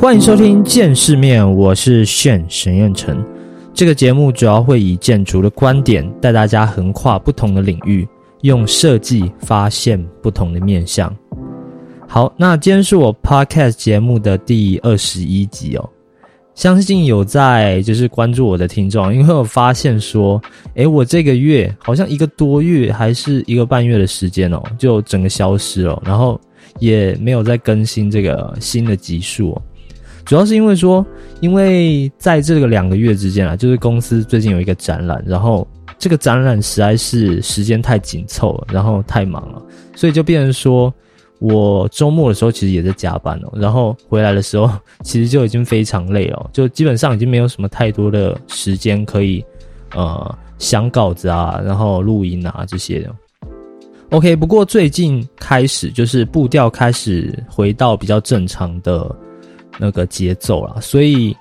欢迎收听见世面，我是炫沈彦成。这个节目主要会以建筑的观点带大家横跨不同的领域，用设计发现不同的面向。好，那今天是我 podcast 节目的第二十一集哦。相信有在就是关注我的听众，因为我发现说，诶，我这个月好像一个多月还是一个半月的时间哦，就整个消失了，然后也没有再更新这个新的集数。主要是因为说，因为在这个两个月之间啊，就是公司最近有一个展览，然后这个展览实在是时间太紧凑了，然后太忙了，所以就变成说我周末的时候其实也在加班哦，然后回来的时候 其实就已经非常累了，就基本上已经没有什么太多的时间可以呃想稿子啊，然后录音啊这些的。OK，不过最近开始就是步调开始回到比较正常的。那个节奏了，所以，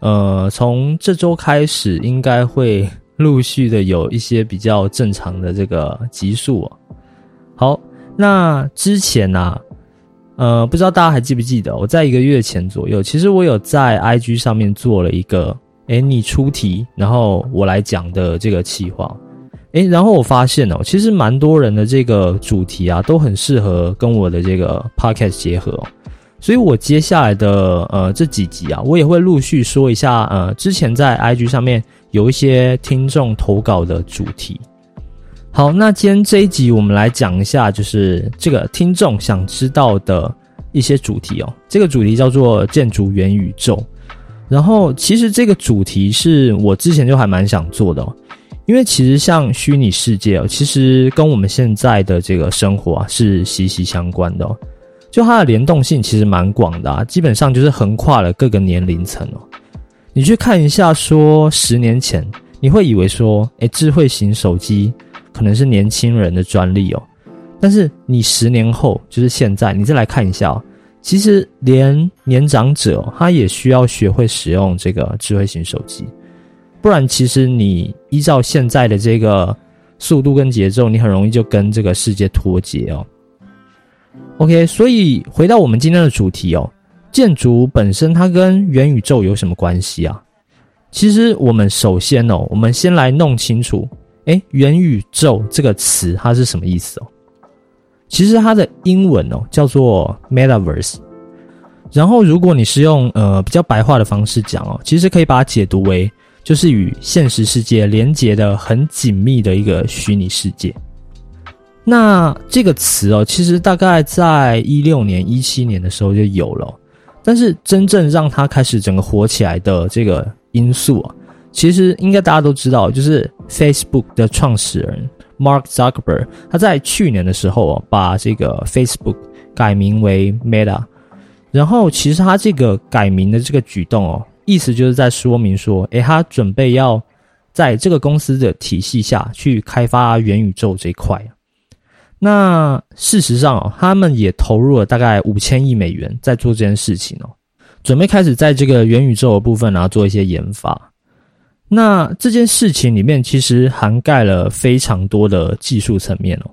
呃，从这周开始，应该会陆续的有一些比较正常的这个集数。好，那之前呢，呃，不知道大家还记不记得，我在一个月前左右，其实我有在 IG 上面做了一个，哎，你出题，然后我来讲的这个企划，哎，然后我发现哦，其实蛮多人的这个主题啊，都很适合跟我的这个 Podcast 结合。所以我接下来的呃这几集啊，我也会陆续说一下呃之前在 IG 上面有一些听众投稿的主题。好，那今天这一集我们来讲一下，就是这个听众想知道的一些主题哦。这个主题叫做建筑元宇宙。然后其实这个主题是我之前就还蛮想做的，因为其实像虚拟世界哦，其实跟我们现在的这个生活啊是息息相关的。就它的联动性其实蛮广的啊，基本上就是横跨了各个年龄层哦。你去看一下，说十年前你会以为说，哎，智慧型手机可能是年轻人的专利哦。但是你十年后，就是现在，你再来看一下哦，其实连年长者他也需要学会使用这个智慧型手机，不然其实你依照现在的这个速度跟节奏，你很容易就跟这个世界脱节哦。OK，所以回到我们今天的主题哦，建筑本身它跟元宇宙有什么关系啊？其实我们首先哦，我们先来弄清楚，哎，元宇宙这个词它是什么意思哦？其实它的英文哦叫做 Metaverse，然后如果你是用呃比较白话的方式讲哦，其实可以把它解读为就是与现实世界连接的很紧密的一个虚拟世界。那这个词哦，其实大概在一六年、一七年的时候就有了，但是真正让它开始整个火起来的这个因素啊，其实应该大家都知道，就是 Facebook 的创始人 Mark Zuckerberg，他在去年的时候哦，把这个 Facebook 改名为 Meta，然后其实他这个改名的这个举动哦，意思就是在说明说，诶，他准备要在这个公司的体系下去开发元宇宙这一块啊。那事实上哦，他们也投入了大概五千亿美元在做这件事情哦，准备开始在这个元宇宙的部分啊做一些研发。那这件事情里面其实涵盖了非常多的技术层面哦。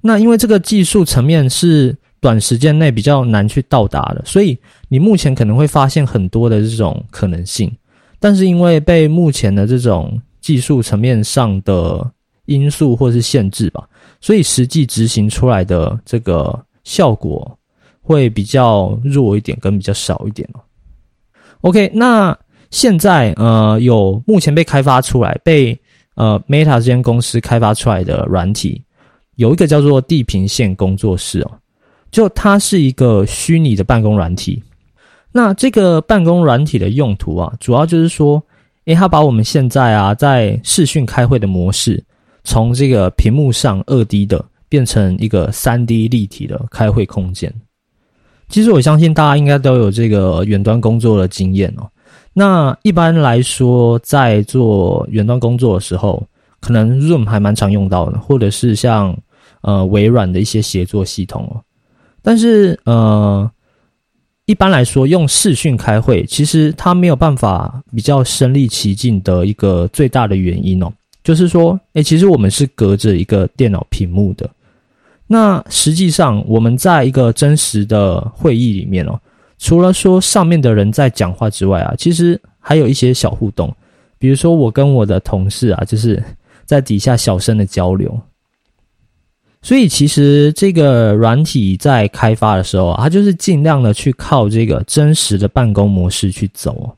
那因为这个技术层面是短时间内比较难去到达的，所以你目前可能会发现很多的这种可能性，但是因为被目前的这种技术层面上的因素或是限制吧。所以实际执行出来的这个效果会比较弱一点，跟比较少一点哦。OK，那现在呃有目前被开发出来，被呃 Meta 这间公司开发出来的软体，有一个叫做地平线工作室哦，就它是一个虚拟的办公软体。那这个办公软体的用途啊，主要就是说，诶，它把我们现在啊在视讯开会的模式。从这个屏幕上二 D 的变成一个三 D 立体的开会空间，其实我相信大家应该都有这个远端工作的经验哦。那一般来说，在做远端工作的时候，可能 Zoom 还蛮常用到的，或者是像呃微软的一些协作系统哦。但是呃，一般来说用视讯开会，其实它没有办法比较身临其境的一个最大的原因哦。就是说，哎，其实我们是隔着一个电脑屏幕的。那实际上，我们在一个真实的会议里面哦，除了说上面的人在讲话之外啊，其实还有一些小互动，比如说我跟我的同事啊，就是在底下小声的交流。所以其实这个软体在开发的时候啊，它就是尽量的去靠这个真实的办公模式去走。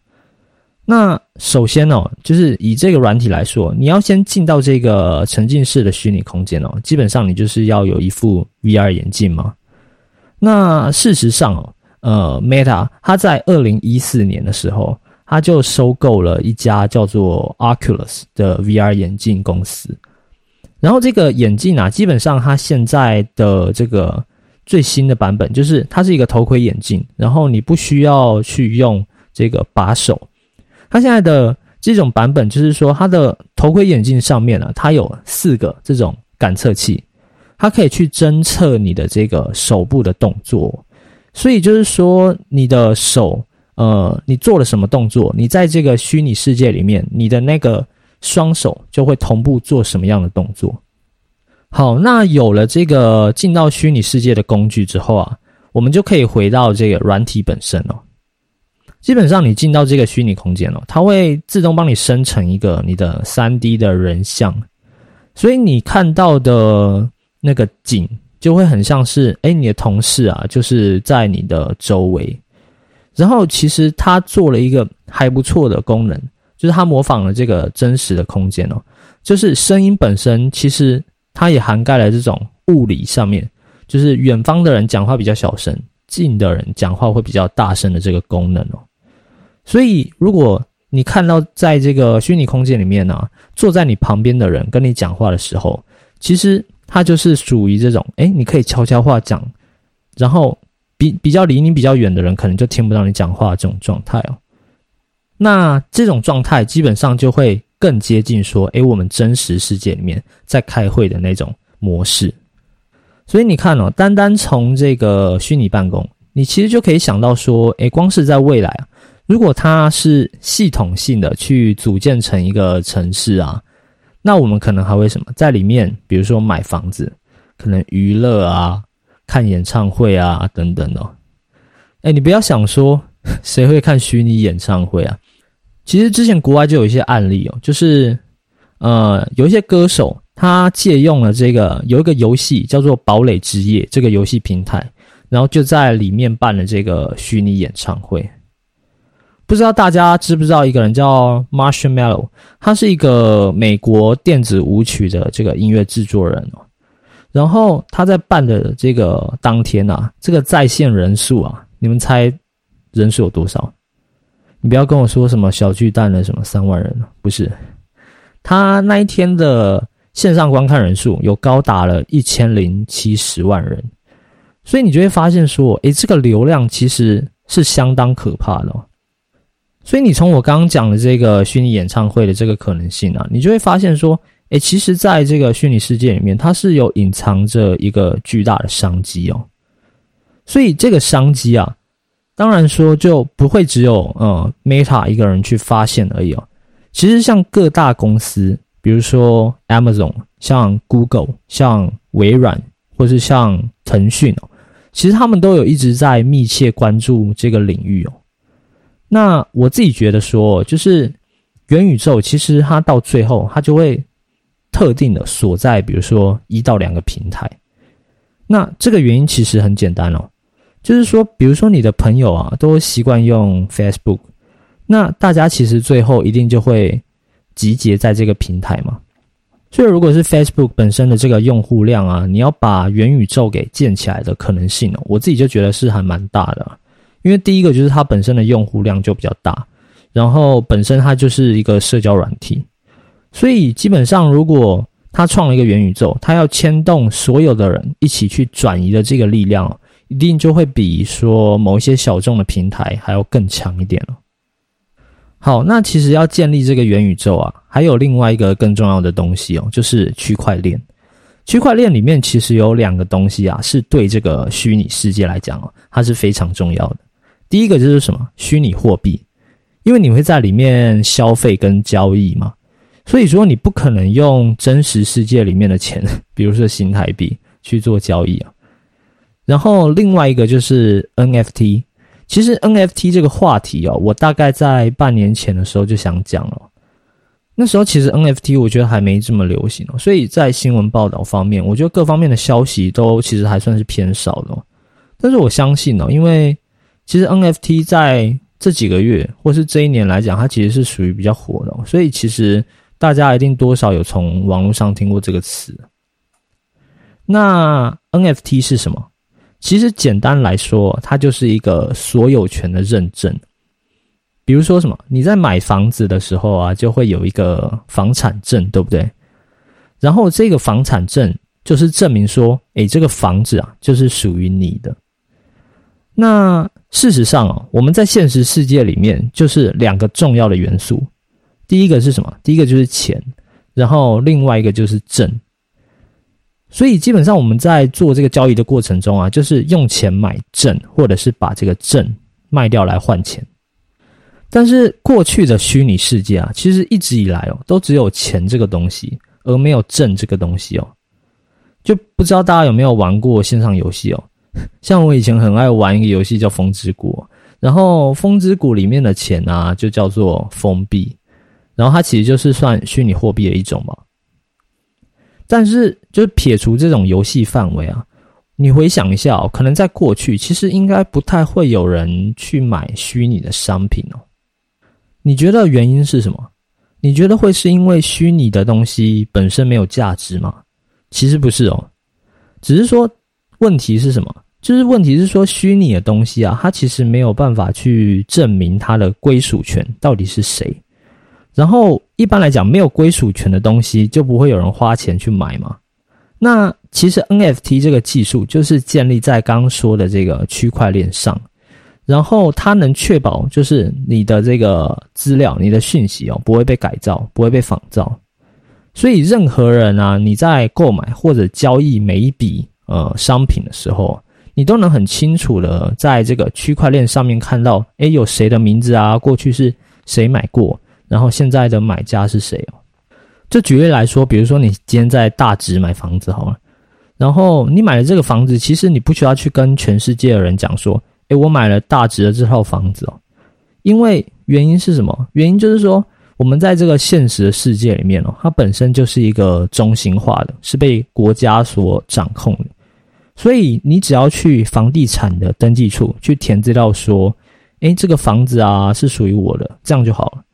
那首先哦，就是以这个软体来说，你要先进到这个沉浸式的虚拟空间哦，基本上你就是要有一副 VR 眼镜嘛。那事实上哦。呃，Meta，它在二零一四年的时候，它就收购了一家叫做 Oculus 的 VR 眼镜公司。然后这个眼镜啊，基本上它现在的这个最新的版本，就是它是一个头盔眼镜，然后你不需要去用这个把手。它现在的这种版本，就是说它的头盔眼镜上面呢，它有四个这种感测器，它可以去侦测你的这个手部的动作。所以就是说，你的手，呃，你做了什么动作，你在这个虚拟世界里面，你的那个双手就会同步做什么样的动作。好，那有了这个进到虚拟世界的工具之后啊，我们就可以回到这个软体本身哦。基本上，你进到这个虚拟空间哦，它会自动帮你生成一个你的三 D 的人像，所以你看到的那个景。就会很像是，哎，你的同事啊，就是在你的周围。然后其实他做了一个还不错的功能，就是他模仿了这个真实的空间哦。就是声音本身，其实它也涵盖了这种物理上面，就是远方的人讲话比较小声，近的人讲话会比较大声的这个功能哦。所以如果你看到在这个虚拟空间里面呢，坐在你旁边的人跟你讲话的时候，其实。他就是属于这种，哎，你可以悄悄话讲，然后比比较离你比较远的人，可能就听不到你讲话这种状态哦。那这种状态基本上就会更接近说，哎，我们真实世界里面在开会的那种模式。所以你看哦，单单从这个虚拟办公，你其实就可以想到说，哎，光是在未来啊，如果它是系统性的去组建成一个城市啊。那我们可能还会什么在里面？比如说买房子，可能娱乐啊、看演唱会啊等等哦。哎，你不要想说 谁会看虚拟演唱会啊？其实之前国外就有一些案例哦，就是呃有一些歌手他借用了这个有一个游戏叫做《堡垒之夜》这个游戏平台，然后就在里面办了这个虚拟演唱会。不知道大家知不知道一个人叫 Marshmallow，他是一个美国电子舞曲的这个音乐制作人哦。然后他在办的这个当天啊，这个在线人数啊，你们猜人数有多少？你不要跟我说什么小巨蛋的什么三万人不是，他那一天的线上观看人数有高达了一千零七十万人，所以你就会发现说，诶，这个流量其实是相当可怕的。所以你从我刚刚讲的这个虚拟演唱会的这个可能性啊，你就会发现说，诶，其实在这个虚拟世界里面，它是有隐藏着一个巨大的商机哦。所以这个商机啊，当然说就不会只有呃 Meta 一个人去发现而已哦。其实像各大公司，比如说 Amazon、像 Google、像微软，或是像腾讯哦，其实他们都有一直在密切关注这个领域哦。那我自己觉得说，就是元宇宙其实它到最后它就会特定的锁在，比如说一到两个平台。那这个原因其实很简单哦，就是说，比如说你的朋友啊都习惯用 Facebook，那大家其实最后一定就会集结在这个平台嘛。所以如果是 Facebook 本身的这个用户量啊，你要把元宇宙给建起来的可能性哦，我自己就觉得是还蛮大的。因为第一个就是它本身的用户量就比较大，然后本身它就是一个社交软体，所以基本上如果它创了一个元宇宙，它要牵动所有的人一起去转移的这个力量，一定就会比说某一些小众的平台还要更强一点了。好，那其实要建立这个元宇宙啊，还有另外一个更重要的东西哦，就是区块链。区块链里面其实有两个东西啊，是对这个虚拟世界来讲哦，它是非常重要的。第一个就是什么虚拟货币，因为你会在里面消费跟交易嘛，所以说你不可能用真实世界里面的钱，比如说新台币去做交易啊。然后另外一个就是 NFT，其实 NFT 这个话题哦，我大概在半年前的时候就想讲了。那时候其实 NFT 我觉得还没这么流行哦，所以在新闻报道方面，我觉得各方面的消息都其实还算是偏少的。但是我相信哦，因为其实 NFT 在这几个月或是这一年来讲，它其实是属于比较火的，所以其实大家一定多少有从网络上听过这个词。那 NFT 是什么？其实简单来说，它就是一个所有权的认证。比如说什么，你在买房子的时候啊，就会有一个房产证，对不对？然后这个房产证就是证明说，诶，这个房子啊，就是属于你的。那事实上啊，我们在现实世界里面就是两个重要的元素，第一个是什么？第一个就是钱，然后另外一个就是证。所以基本上我们在做这个交易的过程中啊，就是用钱买证，或者是把这个证卖掉来换钱。但是过去的虚拟世界啊，其实一直以来哦，都只有钱这个东西，而没有证这个东西哦。就不知道大家有没有玩过线上游戏哦？像我以前很爱玩一个游戏叫《风之谷》，然后《风之谷》里面的钱啊，就叫做封币，然后它其实就是算虚拟货币的一种嘛。但是就是撇除这种游戏范围啊，你回想一下哦，可能在过去，其实应该不太会有人去买虚拟的商品哦。你觉得原因是什么？你觉得会是因为虚拟的东西本身没有价值吗？其实不是哦，只是说问题是什么？就是问题是说虚拟的东西啊，它其实没有办法去证明它的归属权到底是谁。然后一般来讲，没有归属权的东西就不会有人花钱去买嘛。那其实 NFT 这个技术就是建立在刚说的这个区块链上。然后它能确保，就是你的这个资料、你的讯息哦，不会被改造，不会被仿造。所以任何人啊，你在购买或者交易每一笔呃商品的时候，你都能很清楚的在这个区块链上面看到，诶，有谁的名字啊？过去是谁买过？然后现在的买家是谁哦？就举例来说，比如说你今天在大直买房子好了，然后你买了这个房子，其实你不需要去跟全世界的人讲说。诶，我买了大直的这套房子哦，因为原因是什么？原因就是说，我们在这个现实的世界里面哦，它本身就是一个中心化的，是被国家所掌控的。所以你只要去房地产的登记处去填资料，说，诶，这个房子啊是属于我的，这样就好了。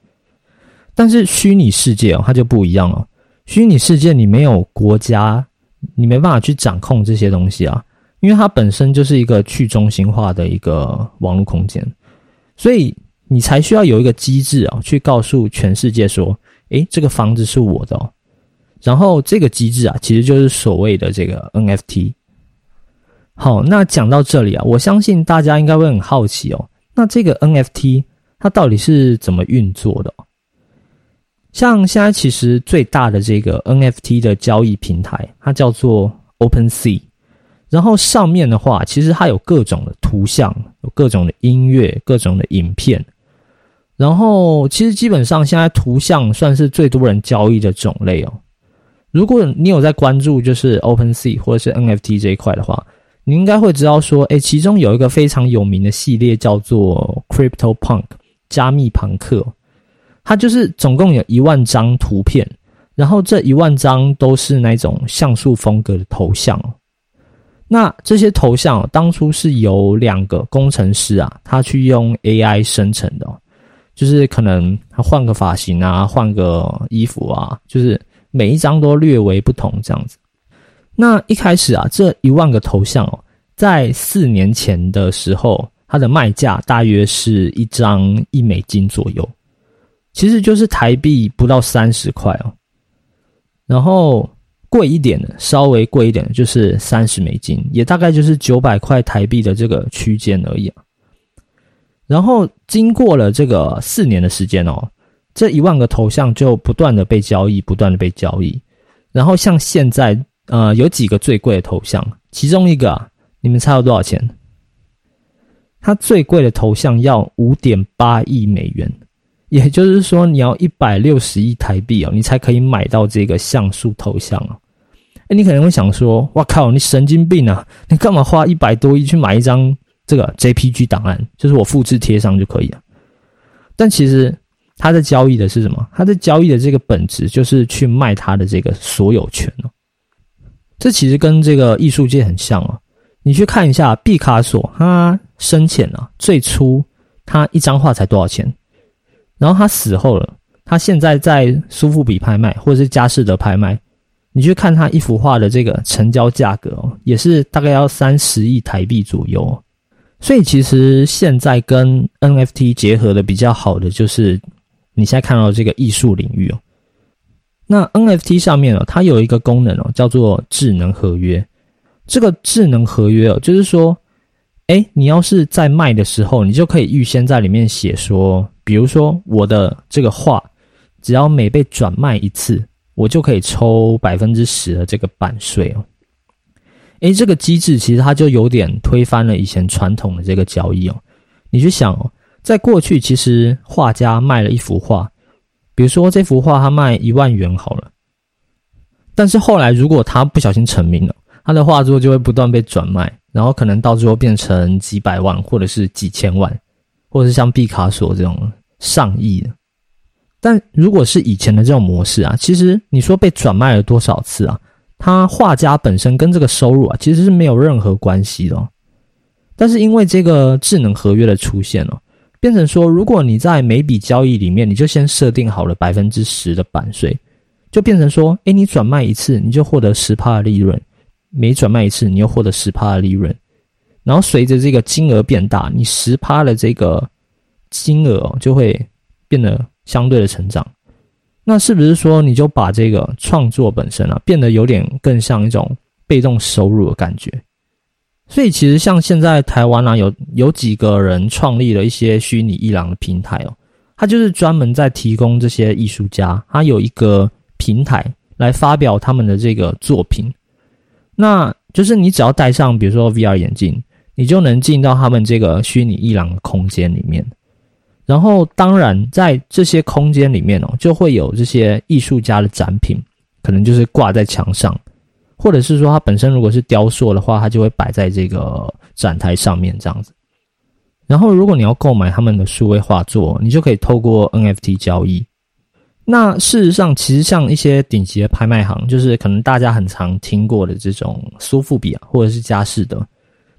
但是虚拟世界哦，它就不一样了。虚拟世界你没有国家，你没办法去掌控这些东西啊。因为它本身就是一个去中心化的一个网络空间，所以你才需要有一个机制啊，去告诉全世界说：“诶，这个房子是我的。”哦。然后这个机制啊，其实就是所谓的这个 NFT。好，那讲到这里啊，我相信大家应该会很好奇哦，那这个 NFT 它到底是怎么运作的？像现在其实最大的这个 NFT 的交易平台，它叫做 OpenSea。然后上面的话，其实它有各种的图像，有各种的音乐，各种的影片。然后其实基本上现在图像算是最多人交易的种类哦。如果你有在关注就是 OpenSea 或者是 NFT 这一块的话，你应该会知道说，哎，其中有一个非常有名的系列叫做 Crypto Punk 加密朋克，它就是总共有一万张图片，然后这一万张都是那种像素风格的头像。那这些头像当初是由两个工程师啊，他去用 AI 生成的，就是可能他换个发型啊，换个衣服啊，就是每一张都略为不同这样子。那一开始啊，这一万个头像哦，在四年前的时候，它的卖价大约是一张一美金左右，其实就是台币不到三十块哦，然后。贵一点的，稍微贵一点的，就是三十美金，也大概就是九百块台币的这个区间而已啊。然后经过了这个四年的时间哦，这一万个头像就不断的被交易，不断的被交易。然后像现在，呃，有几个最贵的头像，其中一个，啊，你们猜到多少钱？它最贵的头像要五点八亿美元。也就是说，你要一百六十亿台币哦，你才可以买到这个像素头像哦。哎，你可能会想说：“哇靠，你神经病啊！你干嘛花一百多亿去买一张这个 JPG 档案，就是我复制贴上就可以了。但其实他在交易的是什么？他在交易的这个本质就是去卖他的这个所有权哦。这其实跟这个艺术界很像哦。你去看一下毕卡索，他生前啊，最初他一张画才多少钱？然后他死后了，他现在在苏富比拍卖或者是佳士得拍卖，你去看他一幅画的这个成交价格哦，也是大概要三十亿台币左右。所以其实现在跟 NFT 结合的比较好的，就是你现在看到这个艺术领域哦。那 NFT 上面哦，它有一个功能哦，叫做智能合约。这个智能合约哦，就是说，哎，你要是在卖的时候，你就可以预先在里面写说，比如说我的这个画，只要每被转卖一次，我就可以抽百分之十的这个版税哦。哎，这个机制其实它就有点推翻了以前传统的这个交易哦。你去想哦，在过去其实画家卖了一幅画，比如说这幅画他卖一万元好了，但是后来如果他不小心成名了。他的画作就会不断被转卖，然后可能到最后变成几百万，或者是几千万，或者是像毕卡索这种上亿的。但如果是以前的这种模式啊，其实你说被转卖了多少次啊？他画家本身跟这个收入啊，其实是没有任何关系的。但是因为这个智能合约的出现哦，变成说，如果你在每笔交易里面，你就先设定好了百分之十的版税，就变成说，诶，你转卖一次，你就获得十帕的利润。每转卖一次，你又获得十趴的利润，然后随着这个金额变大，你十趴的这个金额就会变得相对的成长。那是不是说你就把这个创作本身啊变得有点更像一种被动收入的感觉？所以其实像现在台湾啊，有有几个人创立了一些虚拟艺廊的平台哦，他就是专门在提供这些艺术家，他有一个平台来发表他们的这个作品。那就是你只要戴上，比如说 VR 眼镜，你就能进到他们这个虚拟艺廊的空间里面。然后，当然在这些空间里面哦，就会有这些艺术家的展品，可能就是挂在墙上，或者是说它本身如果是雕塑的话，它就会摆在这个展台上面这样子。然后，如果你要购买他们的数位画作，你就可以透过 NFT 交易。那事实上，其实像一些顶级的拍卖行，就是可能大家很常听过的这种苏富比啊，或者是佳士得，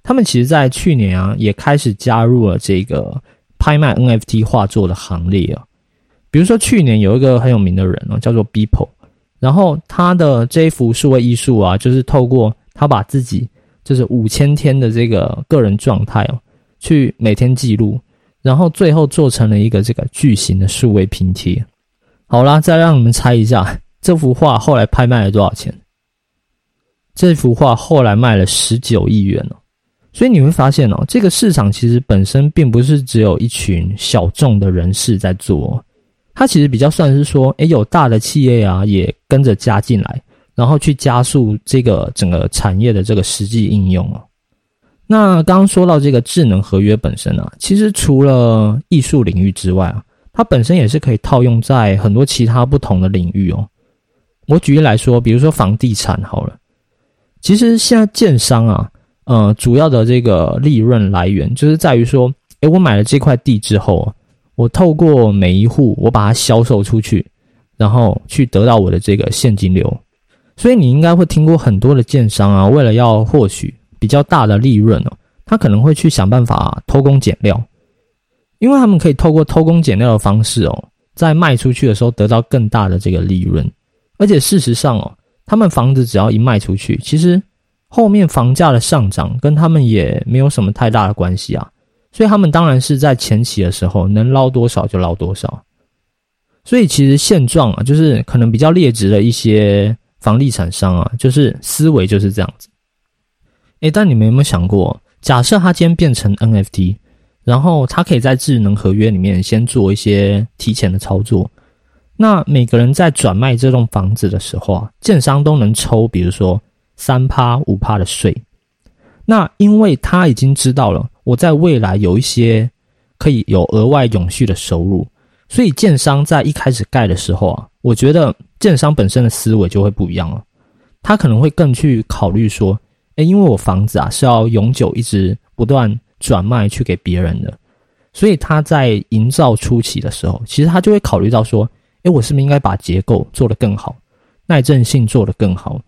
他们其实在去年啊，也开始加入了这个拍卖 NFT 画作的行列啊。比如说去年有一个很有名的人哦，叫做 Beeple，然后他的这幅数位艺术啊，就是透过他把自己就是五千天的这个个人状态哦，去每天记录，然后最后做成了一个这个巨型的数位拼贴。好啦，再让你们猜一下，这幅画后来拍卖了多少钱？这幅画后来卖了十九亿元哦。所以你会发现哦，这个市场其实本身并不是只有一群小众的人士在做，它其实比较算是说，诶，有大的企业啊也跟着加进来，然后去加速这个整个产业的这个实际应用哦。那刚刚说到这个智能合约本身啊，其实除了艺术领域之外啊。它本身也是可以套用在很多其他不同的领域哦。我举例来说，比如说房地产好了，其实现在建商啊，呃，主要的这个利润来源就是在于说，诶，我买了这块地之后，我透过每一户我把它销售出去，然后去得到我的这个现金流。所以你应该会听过很多的建商啊，为了要获取比较大的利润哦，他可能会去想办法偷工减料。因为他们可以透过偷工减料的方式哦，在卖出去的时候得到更大的这个利润，而且事实上哦，他们房子只要一卖出去，其实后面房价的上涨跟他们也没有什么太大的关系啊，所以他们当然是在前期的时候能捞多少就捞多少。所以其实现状啊，就是可能比较劣质的一些房地产商啊，就是思维就是这样子。诶，但你们有没有想过，假设他今天变成 NFT？然后他可以在智能合约里面先做一些提前的操作。那每个人在转卖这栋房子的时候啊，建商都能抽，比如说三趴五趴的税。那因为他已经知道了我在未来有一些可以有额外永续的收入，所以建商在一开始盖的时候啊，我觉得建商本身的思维就会不一样了。他可能会更去考虑说，诶，因为我房子啊是要永久一直不断。转卖去给别人的，所以他在营造初期的时候，其实他就会考虑到说，诶，我是不是应该把结构做得更好，耐震性做得更好，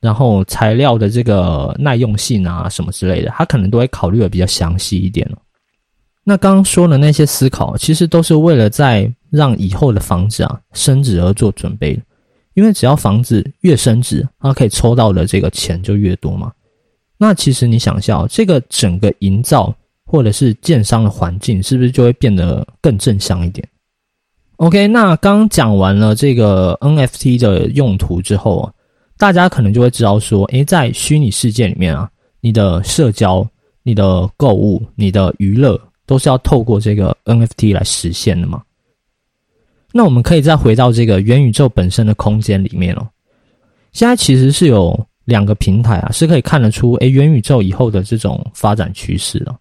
然后材料的这个耐用性啊什么之类的，他可能都会考虑的比较详细一点哦。那刚刚说的那些思考，其实都是为了在让以后的房子啊升值而做准备的。因为只要房子越升值，它可以抽到的这个钱就越多嘛。那其实你想一下，这个整个营造或者是建商的环境，是不是就会变得更正向一点？OK，那刚讲完了这个 NFT 的用途之后啊，大家可能就会知道说，诶，在虚拟世界里面啊，你的社交、你的购物、你的娱乐，都是要透过这个 NFT 来实现的嘛。那我们可以再回到这个元宇宙本身的空间里面哦。现在其实是有两个平台啊，是可以看得出，诶，元宇宙以后的这种发展趋势的。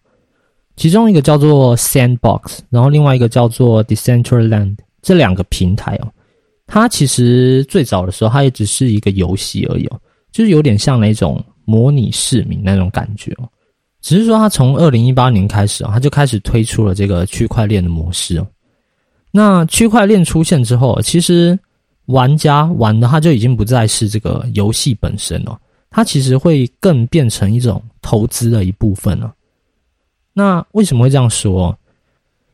其中一个叫做 Sandbox，然后另外一个叫做 Decentraland。这两个平台哦，它其实最早的时候，它也只是一个游戏而已哦，就是有点像那种模拟市民那种感觉哦。只是说，它从二零一八年开始啊，它就开始推出了这个区块链的模式哦。那区块链出现之后，其实玩家玩的他就已经不再是这个游戏本身了，它其实会更变成一种投资的一部分了。那为什么会这样说？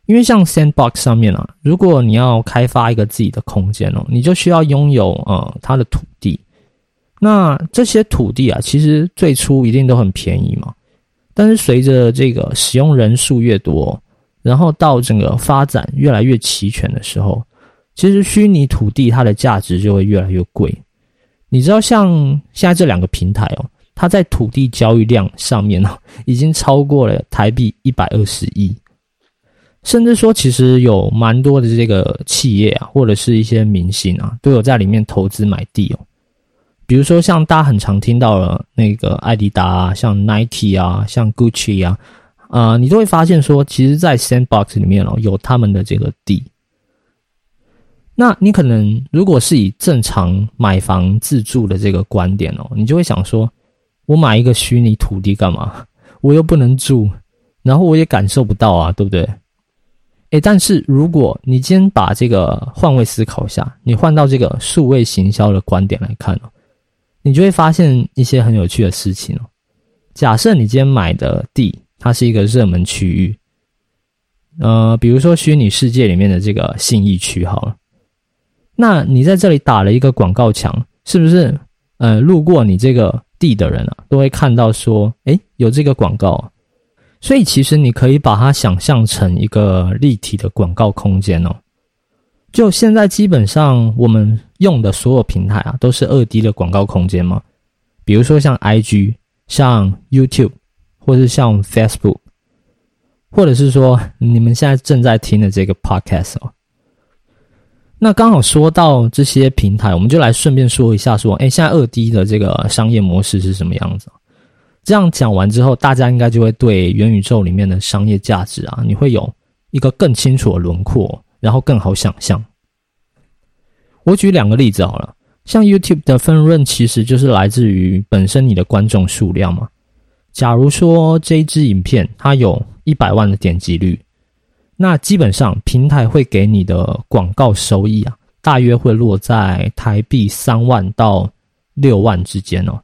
因为像 Sandbox 上面啊，如果你要开发一个自己的空间哦，你就需要拥有呃它的土地。那这些土地啊，其实最初一定都很便宜嘛，但是随着这个使用人数越多。然后到整个发展越来越齐全的时候，其实虚拟土地它的价值就会越来越贵。你知道，像现在这两个平台哦，它在土地交易量上面呢，已经超过了台币一百二十亿，甚至说，其实有蛮多的这个企业啊，或者是一些明星啊，都有在里面投资买地哦。比如说，像大家很常听到了那个艾迪达啊，像 Nike 啊，像 Gucci 啊。啊，你都会发现说，其实，在 Sandbox 里面哦，有他们的这个地。那你可能如果是以正常买房自住的这个观点哦，你就会想说，我买一个虚拟土地干嘛？我又不能住，然后我也感受不到啊，对不对？诶，但是如果你今天把这个换位思考一下，你换到这个数位行销的观点来看哦，你就会发现一些很有趣的事情哦。假设你今天买的地，它是一个热门区域，呃，比如说虚拟世界里面的这个信义区好了，那你在这里打了一个广告墙，是不是？呃，路过你这个地的人啊，都会看到说，诶，有这个广告，所以其实你可以把它想象成一个立体的广告空间哦。就现在基本上我们用的所有平台啊，都是二 D 的广告空间嘛，比如说像 IG，像 YouTube。或是像 Facebook，或者是说你们现在正在听的这个 Podcast 哦，那刚好说到这些平台，我们就来顺便说一下，说哎，现在二 D 的这个商业模式是什么样子？这样讲完之后，大家应该就会对元宇宙里面的商业价值啊，你会有一个更清楚的轮廓，然后更好想象。我举两个例子好了，像 YouTube 的分润其实就是来自于本身你的观众数量嘛。假如说这一支影片它有一百万的点击率，那基本上平台会给你的广告收益啊，大约会落在台币三万到六万之间哦。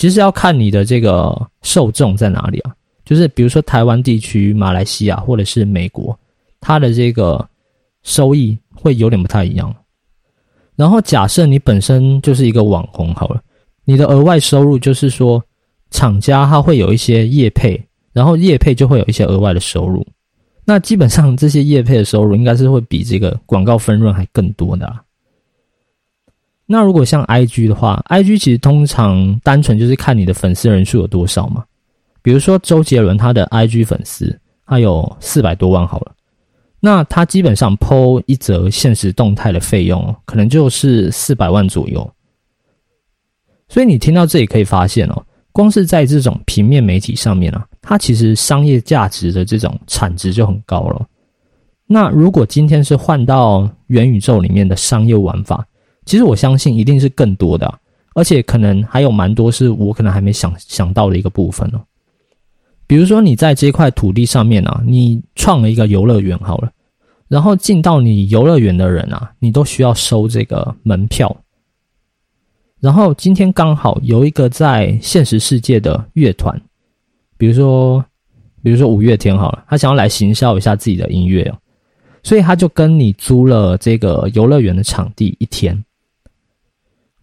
其实要看你的这个受众在哪里啊，就是比如说台湾地区、马来西亚或者是美国，它的这个收益会有点不太一样。然后假设你本身就是一个网红好了，你的额外收入就是说。厂家它会有一些业配，然后业配就会有一些额外的收入。那基本上这些业配的收入应该是会比这个广告分润还更多的。那如果像 IG 的话，IG 其实通常单纯就是看你的粉丝人数有多少嘛。比如说周杰伦他的 IG 粉丝他有四百多万好了，那他基本上 PO 一则现实动态的费用可能就是四百万左右。所以你听到这里可以发现哦。光是在这种平面媒体上面啊，它其实商业价值的这种产值就很高了。那如果今天是换到元宇宙里面的商业玩法，其实我相信一定是更多的，而且可能还有蛮多是我可能还没想想到的一个部分哦。比如说你在这块土地上面啊，你创了一个游乐园好了，然后进到你游乐园的人啊，你都需要收这个门票。然后今天刚好有一个在现实世界的乐团，比如说，比如说五月天好了，他想要来行销一下自己的音乐哦，所以他就跟你租了这个游乐园的场地一天。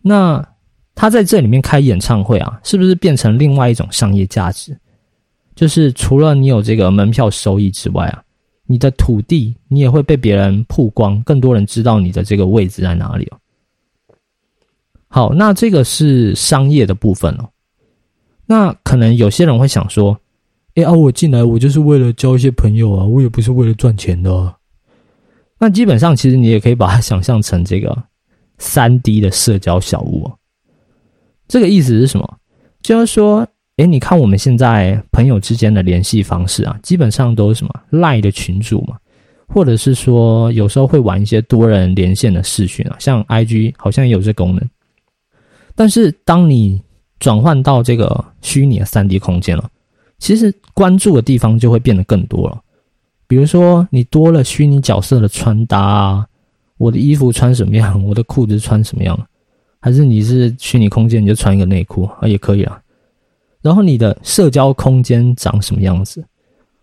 那他在这里面开演唱会啊，是不是变成另外一种商业价值？就是除了你有这个门票收益之外啊，你的土地你也会被别人曝光，更多人知道你的这个位置在哪里哦。好，那这个是商业的部分哦。那可能有些人会想说：“哎啊，我进来我就是为了交一些朋友啊，我也不是为了赚钱的。”那基本上其实你也可以把它想象成这个三 D 的社交小屋。这个意思是什么？就是说。哎，你看我们现在朋友之间的联系方式啊，基本上都是什么赖的群主嘛，或者是说有时候会玩一些多人连线的视讯啊，像 IG 好像也有这功能。但是当你转换到这个虚拟的三 D 空间了，其实关注的地方就会变得更多了。比如说你多了虚拟角色的穿搭啊，我的衣服穿什么样，我的裤子穿什么样，还是你是虚拟空间你就穿一个内裤啊也可以啊。然后你的社交空间长什么样子？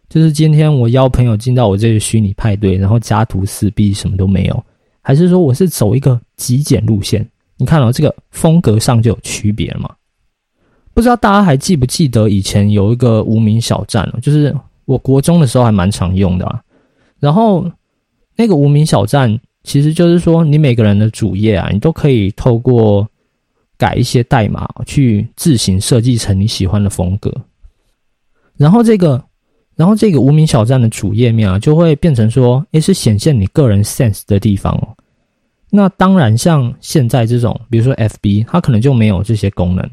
就是今天我邀朋友进到我这个虚拟派对，然后家徒四壁，什么都没有，还是说我是走一个极简路线？你看到这个风格上就有区别了嘛？不知道大家还记不记得以前有一个无名小站就是我国中的时候还蛮常用的。啊然后那个无名小站其实就是说，你每个人的主页啊，你都可以透过。改一些代码去自行设计成你喜欢的风格，然后这个，然后这个无名小站的主页面啊，就会变成说，诶，是显现你个人 sense 的地方哦。那当然，像现在这种，比如说 FB，它可能就没有这些功能，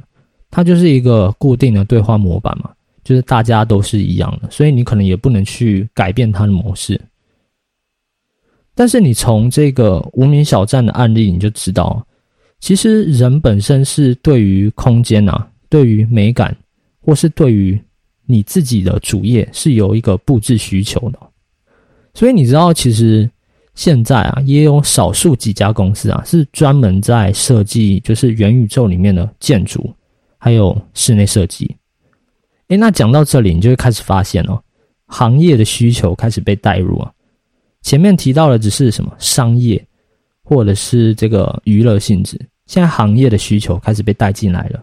它就是一个固定的对话模板嘛，就是大家都是一样的，所以你可能也不能去改变它的模式。但是你从这个无名小站的案例，你就知道。其实人本身是对于空间啊，对于美感，或是对于你自己的主页是有一个布置需求的。所以你知道，其实现在啊，也有少数几家公司啊，是专门在设计就是元宇宙里面的建筑，还有室内设计。诶，那讲到这里，你就会开始发现哦，行业的需求开始被带入啊。前面提到的只是什么商业，或者是这个娱乐性质。现在行业的需求开始被带进来了。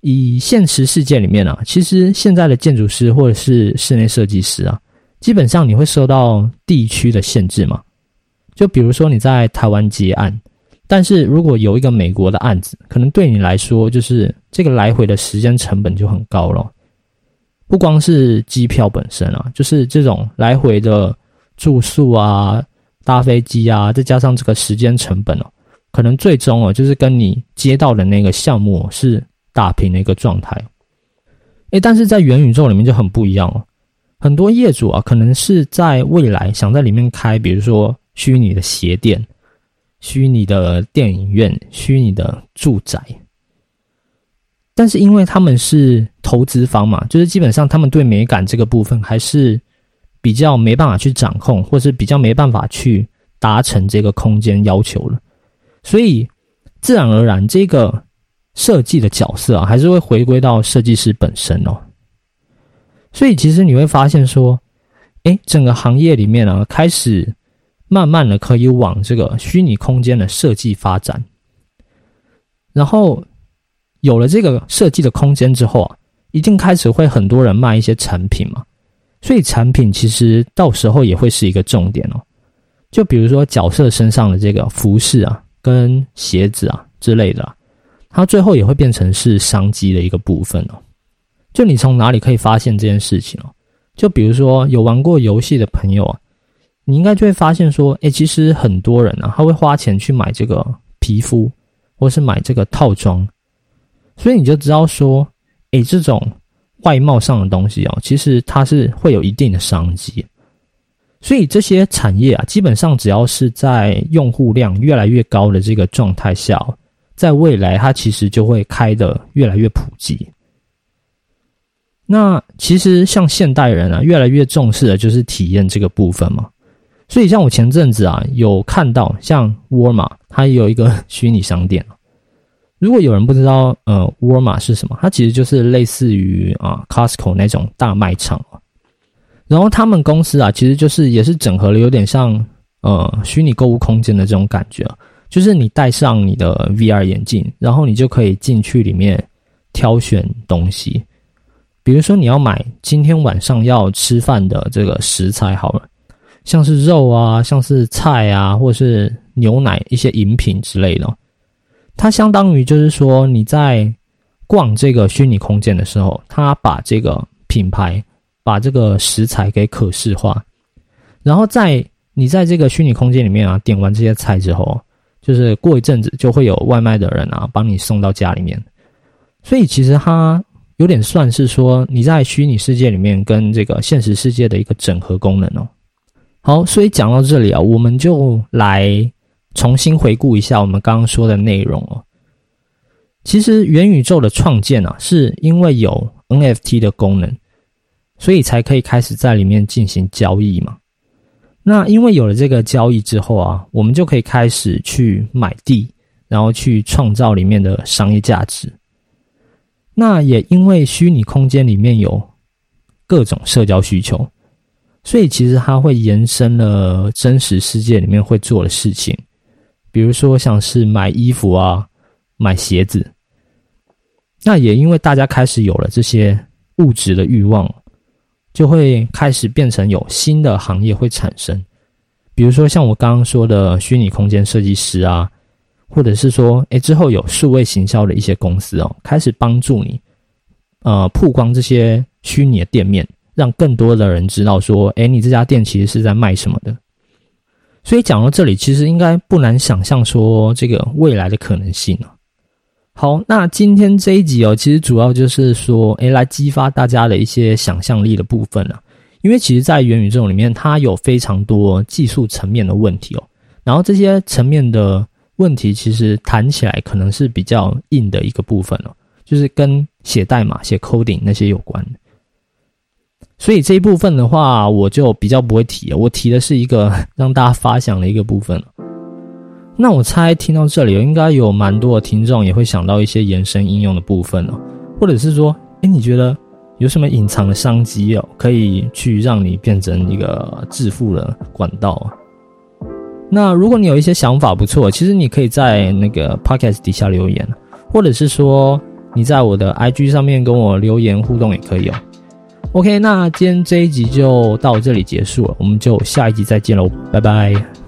以现实世界里面啊，其实现在的建筑师或者是室内设计师啊，基本上你会受到地区的限制嘛。就比如说你在台湾接案，但是如果有一个美国的案子，可能对你来说就是这个来回的时间成本就很高了。不光是机票本身啊，就是这种来回的住宿啊、搭飞机啊，再加上这个时间成本哦。可能最终哦，就是跟你接到的那个项目是打平的一个状态。诶，但是在元宇宙里面就很不一样哦。很多业主啊，可能是在未来想在里面开，比如说虚拟的鞋店、虚拟的电影院、虚拟的住宅。但是因为他们是投资方嘛，就是基本上他们对美感这个部分还是比较没办法去掌控，或是比较没办法去达成这个空间要求了。所以，自然而然，这个设计的角色啊，还是会回归到设计师本身哦。所以，其实你会发现说，哎，整个行业里面啊，开始慢慢的可以往这个虚拟空间的设计发展。然后，有了这个设计的空间之后啊，一定开始会很多人卖一些产品嘛。所以，产品其实到时候也会是一个重点哦。就比如说角色身上的这个服饰啊。跟鞋子啊之类的，它最后也会变成是商机的一个部分哦。就你从哪里可以发现这件事情哦？就比如说有玩过游戏的朋友啊，你应该就会发现说，哎，其实很多人啊，他会花钱去买这个皮肤，或是买这个套装，所以你就知道说，哎，这种外貌上的东西哦，其实它是会有一定的商机。所以这些产业啊，基本上只要是在用户量越来越高的这个状态下，在未来它其实就会开的越来越普及。那其实像现代人啊，越来越重视的就是体验这个部分嘛。所以像我前阵子啊，有看到像沃尔玛，它有一个虚拟商店。如果有人不知道，呃，沃尔玛是什么？它其实就是类似于啊，Costco 那种大卖场然后他们公司啊，其实就是也是整合了有点像呃虚拟购物空间的这种感觉，就是你戴上你的 VR 眼镜，然后你就可以进去里面挑选东西。比如说，你要买今天晚上要吃饭的这个食材好了，像是肉啊，像是菜啊，或者是牛奶一些饮品之类的。它相当于就是说你在逛这个虚拟空间的时候，它把这个品牌、把这个食材给可视化，然后在你在这个虚拟空间里面啊，点完这些菜之后，就是过一阵子就会有外卖的人啊帮你送到家里面。所以其实它。有点算是说你在虚拟世界里面跟这个现实世界的一个整合功能哦。好，所以讲到这里啊，我们就来重新回顾一下我们刚刚说的内容哦。其实元宇宙的创建啊，是因为有 NFT 的功能，所以才可以开始在里面进行交易嘛。那因为有了这个交易之后啊，我们就可以开始去买地，然后去创造里面的商业价值。那也因为虚拟空间里面有各种社交需求，所以其实它会延伸了真实世界里面会做的事情，比如说像是买衣服啊、买鞋子。那也因为大家开始有了这些物质的欲望，就会开始变成有新的行业会产生，比如说像我刚刚说的虚拟空间设计师啊。或者是说，哎，之后有数位行销的一些公司哦，开始帮助你，呃，曝光这些虚拟的店面，让更多的人知道说，哎，你这家店其实是在卖什么的。所以讲到这里，其实应该不难想象说这个未来的可能性啊。好，那今天这一集哦，其实主要就是说，哎，来激发大家的一些想象力的部分了。因为其实，在元宇宙里面，它有非常多技术层面的问题哦，然后这些层面的。问题其实谈起来可能是比较硬的一个部分哦，就是跟写代码、写 coding 那些有关。所以这一部分的话，我就比较不会提我提的是一个 让大家发想的一个部分那我猜听到这里，应该有蛮多的听众也会想到一些延伸应用的部分哦，或者是说，哎，你觉得有什么隐藏的商机哦，可以去让你变成一个致富的管道？那如果你有一些想法不错，其实你可以在那个 podcast 底下留言，或者是说你在我的 IG 上面跟我留言互动也可以哦。OK，那今天这一集就到这里结束了，我们就下一集再见喽，拜拜。